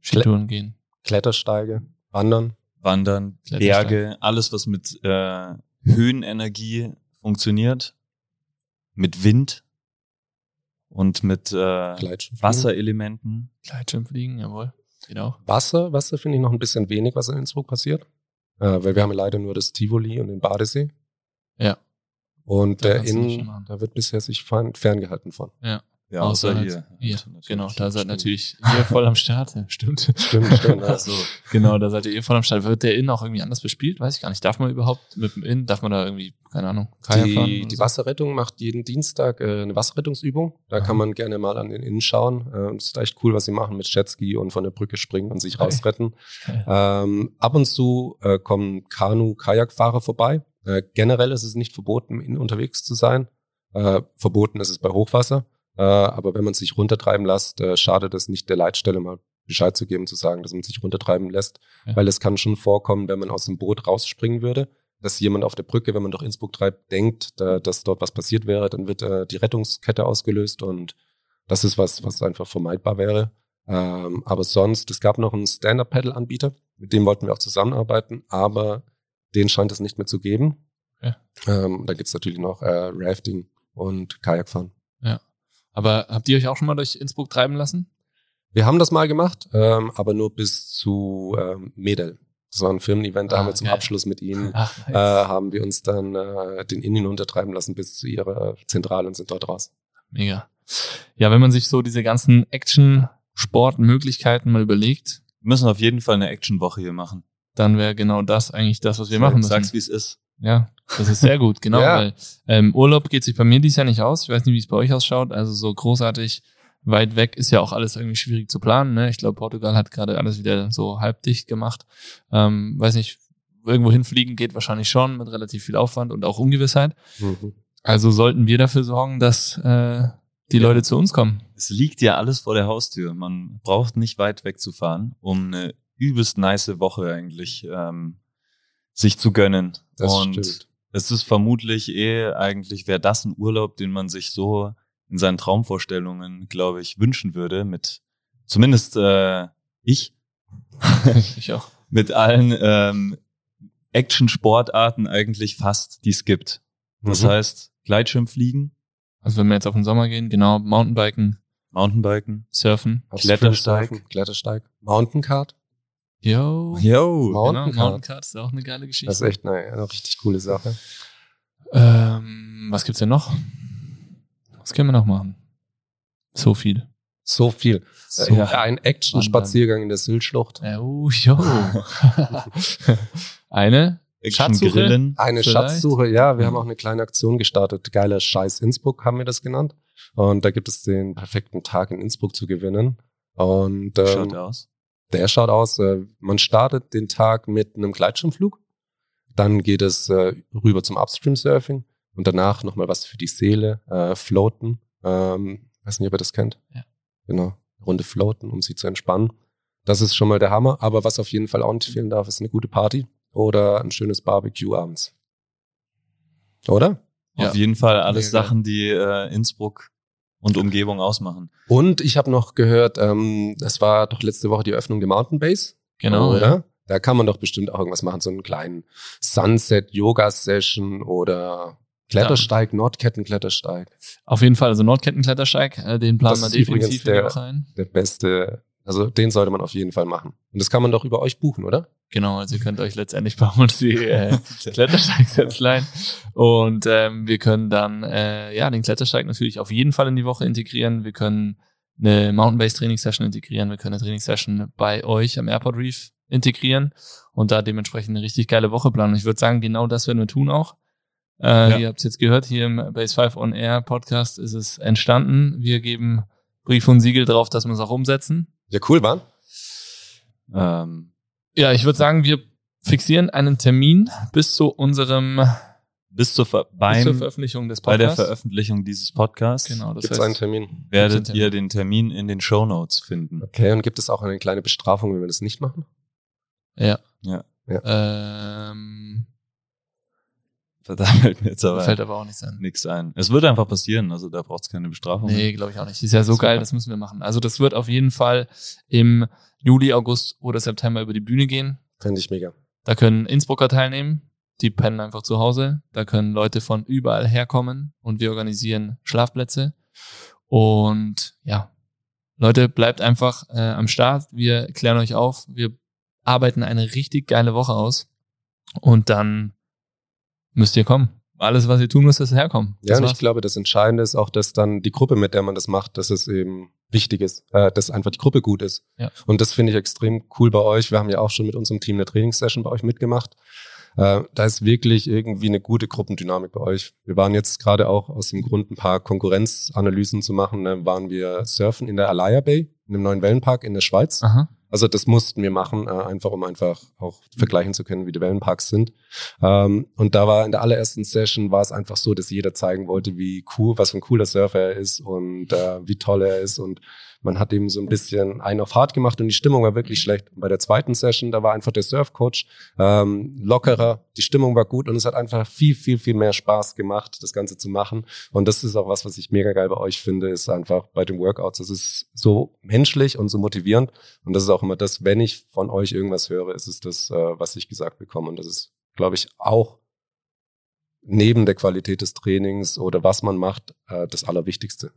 Skitouren gehen. Klettersteige, Wandern. Wandern, Berge, alles, was mit äh, Höhenenergie funktioniert, mit Wind und mit äh, Wasserelementen. Gleitschirmfliegen, jawohl. Geht auch. Wasser, Wasser finde ich noch ein bisschen wenig, was in Innsbruck passiert. äh, weil wir haben leider nur das Tivoli und den Badesee. Ja. Und Da der kannst du nicht Inn, machen. da wird bisher sich fern, ferngehalten von. Ja, Außer außer halt hier. Hier, Natürlich. genau, da seid natürlich ihr voll am Start. Ja, Stimmt. Stimmt, stimmt. Also, Genau, da seid ihr voll am Start. Wird der Inn auch irgendwie anders bespielt? Weiß ich gar nicht. Darf man überhaupt mit dem Inn, darf man da irgendwie, keine Ahnung, Kajak fahren? Die, oder die so? Wasserrettung macht jeden Dienstag äh, eine Wasserrettungsübung. Da Aha. kann man gerne mal an den Innen schauen. Äh, das ist echt cool, was sie machen mit Jetski und von der Brücke springen und sich Geil. rausretten. Geil. Ähm, ab und zu äh, kommen Kanu-Kajakfahrer vorbei. Äh, generell ist es nicht verboten, im Inn unterwegs zu sein. Äh, verboten ist es bei Hochwasser. Äh, aber wenn man sich runtertreiben lässt, äh, schadet es nicht der Leitstelle mal Bescheid zu geben, zu sagen, dass man sich runtertreiben lässt. Ja. Weil es kann schon vorkommen, wenn man aus dem Boot rausspringen würde, dass jemand auf der Brücke, wenn man durch Innsbruck treibt, denkt, da, dass dort was passiert wäre, dann wird äh, die Rettungskette ausgelöst und das ist was, was einfach vermeidbar wäre. Ähm, aber sonst, es gab noch einen Stand-Up-Pedal-Anbieter, mit dem wollten wir auch zusammenarbeiten, aber den scheint es nicht mehr zu geben. Ja. Ähm, da gibt's natürlich noch äh, Rafting und Kajakfahren. Aber habt ihr euch auch schon mal durch Innsbruck treiben lassen? Wir haben das mal gemacht, ähm, aber nur bis zu ähm, Medel. Das war ein Firmen-Event, da Ah, haben wir zum geil. Abschluss mit ihnen Ach, äh, haben wir uns dann äh, den Inn hinuntertreiben lassen bis zu ihrer Zentrale und sind dort raus. Mega. Ja, wenn man sich so diese ganzen Action-Sport-Möglichkeiten mal überlegt, wir müssen auf jeden Fall eine Actionwoche hier machen. dann wäre genau das eigentlich das, was wir machen müssen. Sag's, wie es ist. Ja, das ist sehr gut, genau, Ja. weil ähm, Urlaub geht sich bei mir dieses Jahr nicht aus. Ich weiß nicht, wie es bei euch ausschaut. Also so großartig weit weg ist ja auch alles irgendwie schwierig zu planen. Ne? Ich glaube, Portugal hat gerade alles wieder so halbdicht gemacht. Ähm, weiß nicht, irgendwo hinfliegen geht wahrscheinlich schon mit relativ viel Aufwand und auch Ungewissheit. Also sollten wir dafür sorgen, dass äh, die Ja. Leute zu uns kommen. Es liegt ja alles vor der Haustür. Man braucht nicht weit wegzufahren, um eine übelst nice Woche eigentlich ähm, sich zu gönnen. Das Und stimmt. es ist vermutlich eh eigentlich, wäre das ein Urlaub, den man sich so in seinen Traumvorstellungen, glaube ich, wünschen würde, mit zumindest äh, ich, ich auch. mit allen ähm, Action-Sportarten eigentlich fast, die es gibt. Das Mhm. heißt, Gleitschirmfliegen, Also wenn wir jetzt auf den Sommer gehen, genau, Mountainbiken, Mountainbiken, Surfen. Klettersteig. Klettersteig. Mountain Card. Yo. Yo, Mountain Genau, Card. Mountain Card ist auch eine geile Geschichte. Das ist echt eine, eine richtig coole Sache. Ähm, was gibt's denn noch? Was können wir noch machen? So viel. So viel. So äh, ein Action-Spaziergang in der Sylschlucht. Äh, oh, yo. Eine Schatzsuche? Action-Grillen. Eine Vielleicht. Schatzsuche, ja, wir Mhm. haben auch eine kleine Aktion gestartet. Geiler Scheiß Innsbruck haben wir das genannt. Und da gibt es den perfekten Tag in Innsbruck zu gewinnen. Und ähm, Schaut aus. Der schaut aus, äh, man startet den Tag mit einem Gleitschirmflug. Dann geht es äh, rüber zum Upstream-Surfing und danach nochmal was für die Seele, äh, Floaten. Ähm, weiß nicht, ob ihr das kennt. Ja. Genau, Runde Floaten, um sie zu entspannen. Das ist schon mal der Hammer. Aber was auf jeden Fall auch nicht fehlen darf, ist eine gute Party oder ein schönes Barbecue abends. Oder? Ja. Auf jeden Fall alles Mega. Sachen, die äh, Innsbruck und Umgebung ausmachen. Und ich habe noch gehört, ähm, das war doch letzte Woche die Eröffnung der Mountain Base. Genau. oder? Ja. Da kann man doch bestimmt auch irgendwas machen, so einen kleinen Sunset-Yoga-Session oder Klettersteig, Nordkettenklettersteig. Auf jeden Fall, also Nordkettenklettersteig, äh, den planen wir definitiv der-. Der beste, also den sollte man auf jeden Fall machen. Und das kann man doch über euch buchen, oder? Genau, also ihr könnt euch letztendlich bei uns die äh, Klettersteig-Sets leihen. Und ähm, wir können dann äh, ja den Klettersteig natürlich auf jeden Fall in die Woche integrieren. Wir können eine Mountain-Based-Training-Session integrieren. Wir können eine Trainingssession bei euch am Airport Reef integrieren und da dementsprechend eine richtig geile Woche planen. Ich würde sagen, genau das werden wir tun auch. Äh, Ja. Ihr habt es jetzt gehört, hier im Base 5 On Air Podcast ist es entstanden. Wir geben Brief und Siegel drauf, dass wir es auch umsetzen. Ja, cool, Mann. Ähm, Ja, ich würde sagen, wir fixieren einen Termin bis zu unserem bis zur, Ver bis beim, zur Veröffentlichung des bei der Podcasts. Veröffentlichung dieses Podcasts Genau, das Gibt es heißt, einen Termin? werdet Gibt's einen ihr den Termin in den Show Notes finden. Okay, und gibt es auch eine kleine Bestrafung, wenn wir das nicht machen? ja. Ja. Ähm, Da fällt mir jetzt aber fällt aber auch nichts an. nichts ein. Es wird einfach passieren, also da braucht es keine Bestrafung. Nee, glaube ich auch nicht. Ist ja so Super. geil, das müssen wir machen. Also das wird auf jeden Fall im Juli, August oder September über die Bühne gehen. Fände ich mega. Da können Innsbrucker teilnehmen. Die pennen einfach zu Hause. Da können Leute von überall herkommen und wir organisieren Schlafplätze. Und ja, Leute, bleibt einfach äh, am Start. Wir klären euch auf. Wir arbeiten eine richtig geile Woche aus. Und dann müsst ihr kommen. Alles, was ihr tun müsst, ist herkommen. Ja, und ich glaube, das Entscheidende ist auch, dass dann die Gruppe, mit der man das macht, dass es eben wichtig ist, äh, dass einfach die Gruppe gut ist. Ja. Und das finde ich extrem cool bei euch. Wir haben ja auch schon mit unserem Team eine Trainingssession bei euch mitgemacht. Äh, da ist wirklich irgendwie eine gute Gruppendynamik bei euch. Wir waren jetzt gerade auch aus dem Grund, ein paar Konkurrenzanalysen zu machen, ne, waren wir surfen in der Alaya Bay, in einem neuen Wellenpark in der Schweiz. Aha. Also das mussten wir machen, äh, einfach um einfach auch vergleichen zu können, wie die Wellenparks sind. Ähm, und da war in der allerersten Session war es einfach so, dass jeder zeigen wollte, wie cool, was für ein cooler Surfer er ist und äh, wie toll er ist und man hat ihm so ein bisschen einen auf hart gemacht und die Stimmung war wirklich schlecht. Und bei der zweiten Session, da war einfach der Surfcoach ähm, lockerer, die Stimmung war gut und es hat einfach viel, viel, viel mehr Spaß gemacht, das Ganze zu machen. Und das ist auch was, was ich mega geil bei euch finde, ist einfach bei den Workouts. Es ist so menschlich und so motivierend. Und das ist auch immer das, wenn ich von euch irgendwas höre, ist es das, äh, was ich gesagt bekomme. Und das ist, glaube ich, auch neben der Qualität des Trainings oder was man macht, äh, das Allerwichtigste.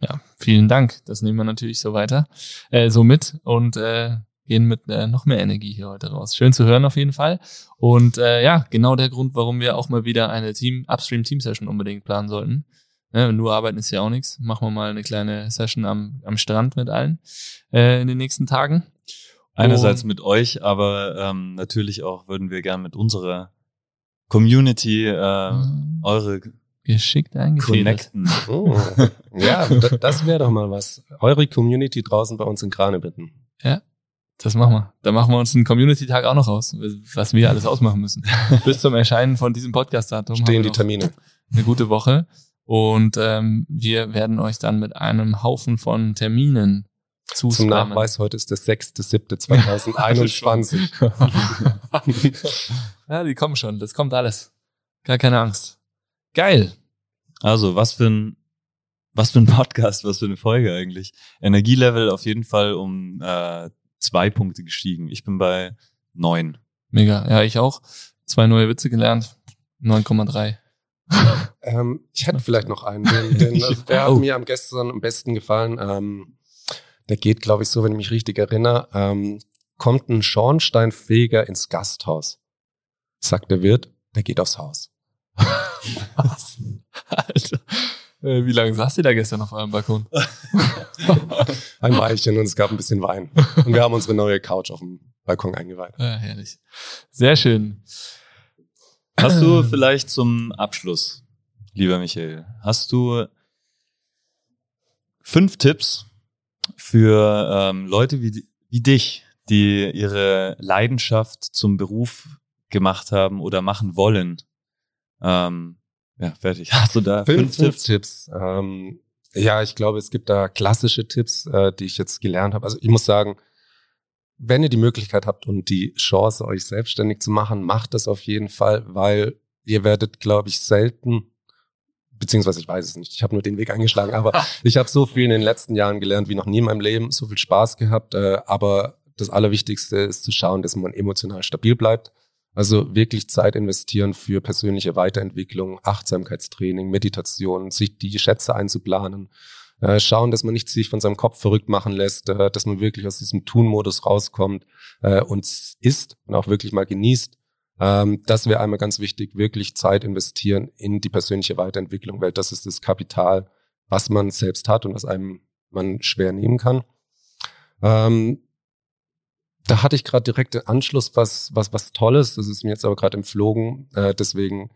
Ja, vielen Dank. Das nehmen wir natürlich so weiter, äh, so mit und äh, gehen mit äh, noch mehr Energie hier heute raus. Schön zu hören auf jeden Fall. Und äh, ja, genau der Grund, warum wir auch mal wieder eine Team Upstream Team Session unbedingt planen sollten. Ne, nur arbeiten ist ja auch nichts. Machen wir mal eine kleine Session am, am Strand mit allen äh, in den nächsten Tagen. Einerseits mit euch, aber ähm, natürlich auch würden wir gern mit unserer Community äh, Mhm. eure Geschickt eingefädelt. Oh. Ja, da- das wäre doch mal was. Eure Community draußen bei uns in Krane bitten. Das machen wir. Da machen wir uns einen Community-Tag auch noch aus, was wir alles ausmachen müssen. Bis zum Erscheinen von diesem Podcast-Datum Stehen die Termine. eine gute Woche. Und ähm, wir werden euch dann mit einem Haufen von Terminen Zum zuspammen. Nachweis, heute ist der 6.7.2021. ja, die kommen schon. Das kommt alles. Gar keine Angst. Geil. Also, was für ein, was für ein Podcast, was für eine Folge eigentlich. Energielevel auf jeden Fall um äh, zwei Punkte gestiegen. Ich bin bei neun. Mega. Ja, ich auch. Zwei neue Witze gelernt. 9,3. ähm, ich hätte vielleicht noch einen, den, den, also der hat Oh. mir am gestern am besten gefallen. Ähm, der geht, glaube ich, so, wenn ich mich richtig erinnere. Ähm, kommt ein Schornsteinfeger ins Gasthaus. Sagt der Wirt, der geht aufs Haus. Was? Alter. Äh, Wie lange saß ihr da gestern auf eurem Balkon? Ein Weilchen und es gab ein bisschen Wein. Und wir haben unsere neue Couch auf dem Balkon eingeweiht. Ja, herrlich. Sehr schön. Hast du vielleicht zum Abschluss, lieber Michael, hast du fünf Tipps für ähm, Leute wie, wie dich, die ihre Leidenschaft zum Beruf gemacht haben oder machen wollen? Ähm, ja, fertig. Hast du da Fünf, fünf Tipps. Ähm, ja, ich glaube, es gibt da klassische Tipps, äh, die ich jetzt gelernt habe. Also ich muss sagen, wenn ihr die Möglichkeit habt und die Chance, euch selbstständig zu machen, macht das auf jeden Fall, weil ihr werdet, glaube ich, selten, beziehungsweise ich weiß es nicht, ich habe nur den Weg eingeschlagen, aber ich habe so viel in den letzten Jahren gelernt wie noch nie in meinem Leben, so viel Spaß gehabt, äh, aber das Allerwichtigste ist zu schauen, dass man emotional stabil bleibt. Also wirklich Zeit investieren für persönliche Weiterentwicklung, Achtsamkeitstraining, Meditation, sich die Schätze einzuplanen, äh, schauen, dass man nicht sich von seinem Kopf verrückt machen lässt, äh, dass man wirklich aus diesem Tun-Modus rauskommt äh, und isst und auch wirklich mal genießt. Ähm, das wäre einmal ganz wichtig, wirklich Zeit investieren in die persönliche Weiterentwicklung, weil das ist das Kapital, was man selbst hat und was einem man schwer nehmen kann. Ähm, da hatte ich gerade direkt den Anschluss was, was, was Tolles. Das ist mir jetzt aber gerade entflogen. Äh, deswegen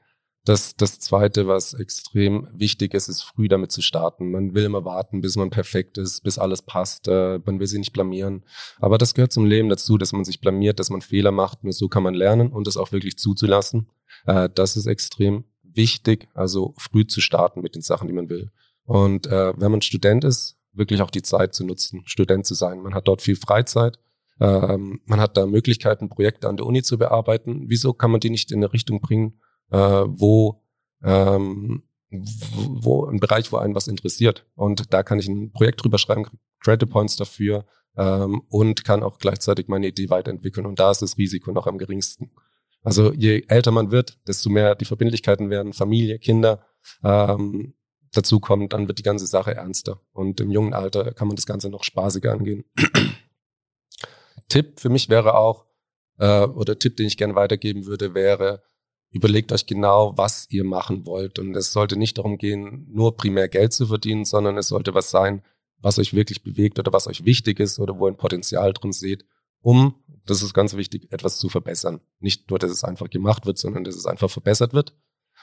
das, das Zweite, was extrem wichtig ist, ist früh damit zu starten. Man will immer warten, bis man perfekt ist, bis alles passt. Äh, man will sich nicht blamieren. Aber das gehört zum Leben dazu, dass man sich blamiert, dass man Fehler macht. Nur so kann man lernen und das auch wirklich zuzulassen. Äh, das ist extrem wichtig, also früh zu starten mit den Sachen, die man will. Und äh, wenn man Student ist, wirklich auch die Zeit zu nutzen, Student zu sein. Man hat dort viel Freizeit. Ähm, man hat da Möglichkeiten, Projekte an der Uni zu bearbeiten. Wieso kann man die nicht in eine Richtung bringen, äh, wo, ähm, wo, ein Bereich, wo einen was interessiert? Und da kann ich ein Projekt drüber schreiben, Credit Points dafür ähm, und kann auch gleichzeitig meine Idee weiterentwickeln. Und da ist das Risiko noch am geringsten. Also je älter man wird, desto mehr die Verbindlichkeiten werden, Familie, Kinder ähm, dazu kommen, dann wird die ganze Sache ernster. Und im jungen Alter kann man das Ganze noch spaßiger angehen. Tipp für mich wäre auch, äh, oder Tipp, den ich gerne weitergeben würde, wäre, überlegt euch genau, was ihr machen wollt. Und es sollte nicht darum gehen, nur primär Geld zu verdienen, sondern es sollte was sein, was euch wirklich bewegt oder was euch wichtig ist oder wo ihr ein Potenzial drin seht, um, das ist ganz wichtig, etwas zu verbessern. Nicht nur, dass es einfach gemacht wird, sondern dass es einfach verbessert wird.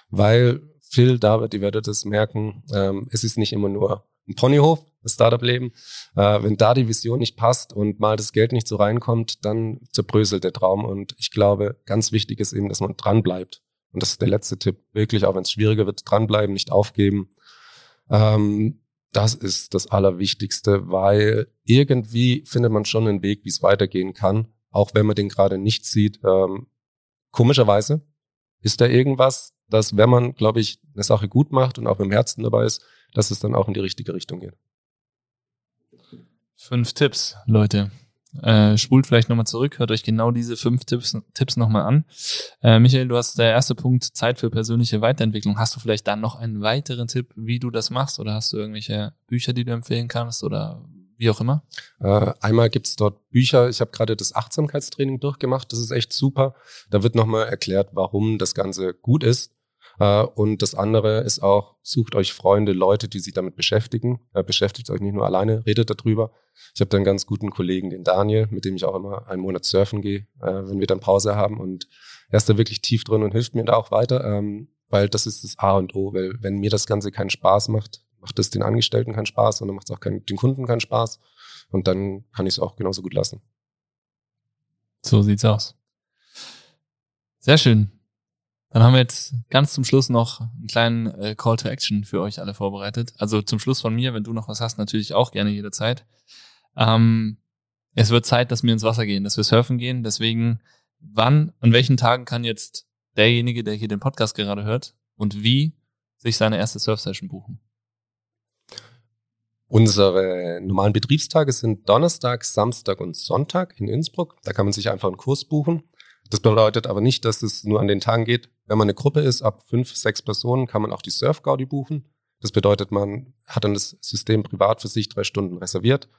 Weil Phil, David, ihr werdet es merken, ähm, es ist nicht immer nur ein Ponyhof, das Startup-Leben. Äh, wenn da die Vision nicht passt und mal das Geld nicht so reinkommt, dann zerbröselt der Traum. Und ich glaube, ganz wichtig ist eben, dass man dranbleibt. Und das ist der letzte Tipp. Wirklich, auch wenn es schwieriger wird, dranbleiben, nicht aufgeben. Ähm, das ist das Allerwichtigste, weil irgendwie findet man schon einen Weg, wie es weitergehen kann, auch wenn man den gerade nicht sieht. Ähm, komischerweise ist da irgendwas, dass wenn man, glaube ich, eine Sache gut macht und auch dem Herzen dabei ist, dass es dann auch in die richtige Richtung geht. Fünf Tipps, Leute. Äh, spult vielleicht nochmal zurück, hört euch genau diese fünf Tipps, Tipps nochmal an. Äh, Michael, du hast der erste Punkt, Zeit für persönliche Weiterentwicklung. Hast du vielleicht dann noch einen weiteren Tipp, wie du das machst? Oder hast du irgendwelche Bücher, die du empfehlen kannst? Oder wie auch immer? Äh, einmal gibt's dort Bücher. Ich habe gerade das Achtsamkeitstraining durchgemacht. Das ist echt super. Da wird nochmal erklärt, warum das Ganze gut ist. Äh, und das andere ist auch, sucht euch Freunde, Leute, die sich damit beschäftigen. Äh, beschäftigt euch nicht nur alleine, redet darüber. Ich habe da einen ganz guten Kollegen, den Daniel, mit dem ich auch immer einen Monat surfen gehe, äh, wenn wir dann Pause haben. Und er ist da wirklich tief drin und hilft mir da auch weiter, ähm, weil das ist das A und O. Weil wenn mir das Ganze keinen Spaß macht, macht es den Angestellten keinen Spaß und dann macht es auch kein, den Kunden keinen Spaß. Und dann kann ich es auch genauso gut lassen. So sieht's aus. Sehr schön. Dann haben wir jetzt ganz zum Schluss noch einen kleinen äh, Call to Action für euch alle vorbereitet. Also zum Schluss von mir, wenn du noch was hast, natürlich auch gerne jederzeit. Ähm, es wird Zeit, dass wir ins Wasser gehen, dass wir surfen gehen. Deswegen, wann, an welchen Tagen kann jetzt derjenige, der hier den Podcast gerade hört und wie sich seine erste Surf-Session buchen? Unsere normalen Betriebstage sind Donnerstag, Samstag und Sonntag in Innsbruck. Da kann man sich einfach einen Kurs buchen. Das bedeutet aber nicht, dass es nur an den Tagen geht. Wenn man eine Gruppe ist, ab fünf, sechs Personen, kann man auch die Surf-Gaudi buchen. Das bedeutet, man hat dann das System privat für sich drei Stunden reserviert.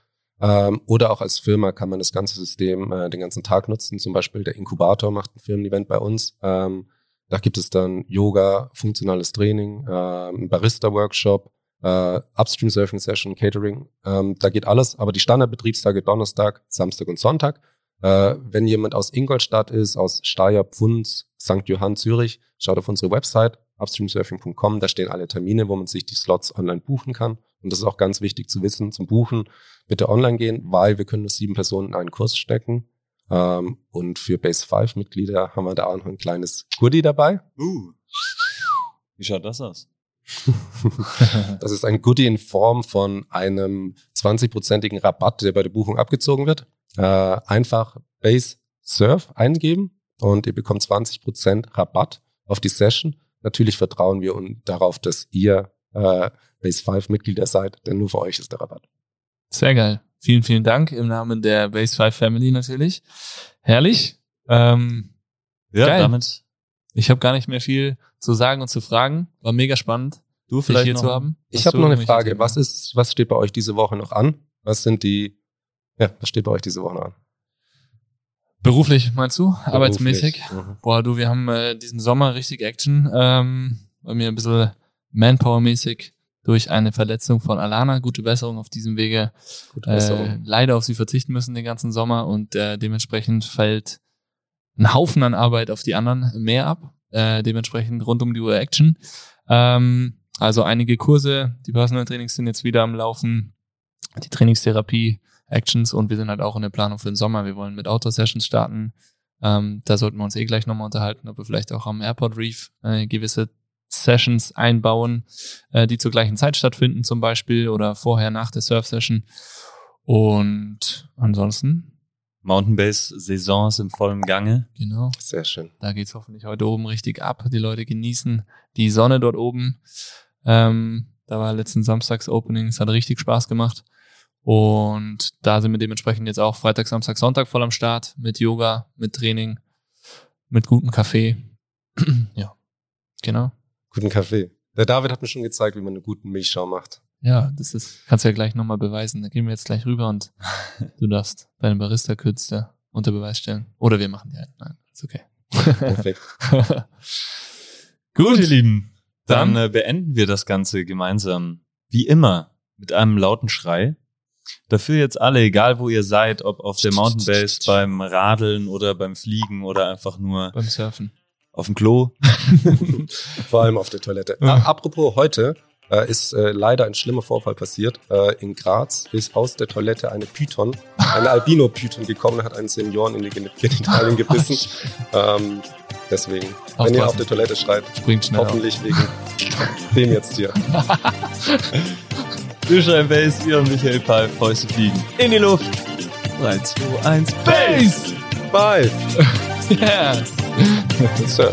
Ähm, oder auch als Firma kann man das ganze System äh, den ganzen Tag nutzen. Zum Beispiel der Inkubator macht ein Firmen-Event bei uns. Ähm, da gibt es dann Yoga, funktionales Training, äh, Barista-Workshop, äh, Upstream Surfing Session, Catering. Ähm, da geht alles, aber die Standardbetriebstage Donnerstag, Samstag und Sonntag. Äh, wenn jemand aus Ingolstadt ist, aus Steyr, Pfunds, St. Johann, Zürich, schaut auf unsere Website upstreamsurfing.com, da stehen alle Termine, wo man sich die Slots online buchen kann. Und das ist auch ganz wichtig zu wissen, zum Buchen bitte online gehen, weil wir können nur sieben Personen in einen Kurs stecken. Ähm, und für Base 5 Mitglieder haben wir da auch noch ein kleines Goodie dabei. Uh. Wie schaut das aus? das ist ein Goodie in Form von einem 20-prozentigen Rabatt, der bei der Buchung abgezogen wird. Äh, einfach Base Surf eingeben und ihr bekommt 20% Rabatt auf die Session. Natürlich vertrauen wir darauf, dass ihr äh, Base 5 Mitglieder seid, denn nur für euch ist der Rabatt. Sehr geil. Vielen, vielen Dank im Namen der Base 5 Family natürlich. Herrlich. Ähm, ja, geil. damit. Ich habe gar nicht mehr viel zu sagen und zu fragen. War mega spannend, Du dich vielleicht hier noch, zu haben. Ich habe noch eine Frage. Was ist, was steht bei euch diese Woche noch an? Was sind die, ja, was steht bei euch diese Woche noch an? Beruflich meinst du? Arbeitsmäßig? Beruflich. Mhm. Boah, du, wir haben äh, diesen Sommer richtig Action. Ähm, bei mir ein bisschen Manpower-mäßig durch eine Verletzung von Alana. Gute Besserung auf diesem Wege. Gute Äh, Besserung. leider auf sie verzichten müssen den ganzen Sommer und äh, dementsprechend fällt ein Haufen an Arbeit auf die anderen mehr ab. Äh, dementsprechend rund um die Uhr Action. Ähm, also einige Kurse, die Personal Trainings sind jetzt wieder am Laufen, die Trainingstherapie, Actions und wir sind halt auch in der Planung für den Sommer. Wir wollen mit Outdoor-Sessions starten. Ähm, da sollten wir uns eh gleich nochmal unterhalten, ob wir vielleicht auch am Airport Reef äh, gewisse Sessions einbauen, äh, die zur gleichen Zeit stattfinden zum Beispiel oder vorher nach der Surf-Session. Und ansonsten, Mountain Base Saison ist im vollen Gange. genau, Sehr schön. da geht's hoffentlich heute oben richtig ab. Die Leute genießen die Sonne dort oben. Ähm, da war letzten Samstags Opening, es hat richtig Spaß gemacht. Und da sind wir dementsprechend jetzt auch Freitag, Samstag, Sonntag voll am Start mit Yoga, mit Training, mit gutem Kaffee. ja, genau. Guten Kaffee. Der David hat mir schon gezeigt, wie man einen guten Milchschaum macht. Ja, das ist, kannst du ja gleich nochmal beweisen. Da gehen wir jetzt gleich rüber und du darfst deine Barista-Künste unter Beweis stellen. Oder wir machen die einen. Nein, ist okay. Perfekt. Gut, ihr Lieben. Dann, Dann- äh, beenden wir das Ganze gemeinsam, wie immer, mit einem lauten Schrei. Dafür jetzt alle, egal wo ihr seid, ob auf der Mountainbase, beim Radeln oder beim Fliegen oder einfach nur Beim Surfen. auf dem Klo. Vor allem auf der Toilette. Ja. Apropos heute äh, ist äh, leider ein schlimmer Vorfall passiert. Äh, in Graz ist aus der Toilette eine Python, eine Albino-Python gekommen und hat einen Senioren in die Gen- Genitalien gebissen. ähm, deswegen, wenn ihr Aufpassen. auf der Toilette schreit, Springt schnell auf. hoffentlich wegen dem jetzt hier. Fischer Base, ihr und Michael Pfeif, Fäuste fliegen. In die Luft. 3, 2, 1, Base! Bye! Yes! Sir.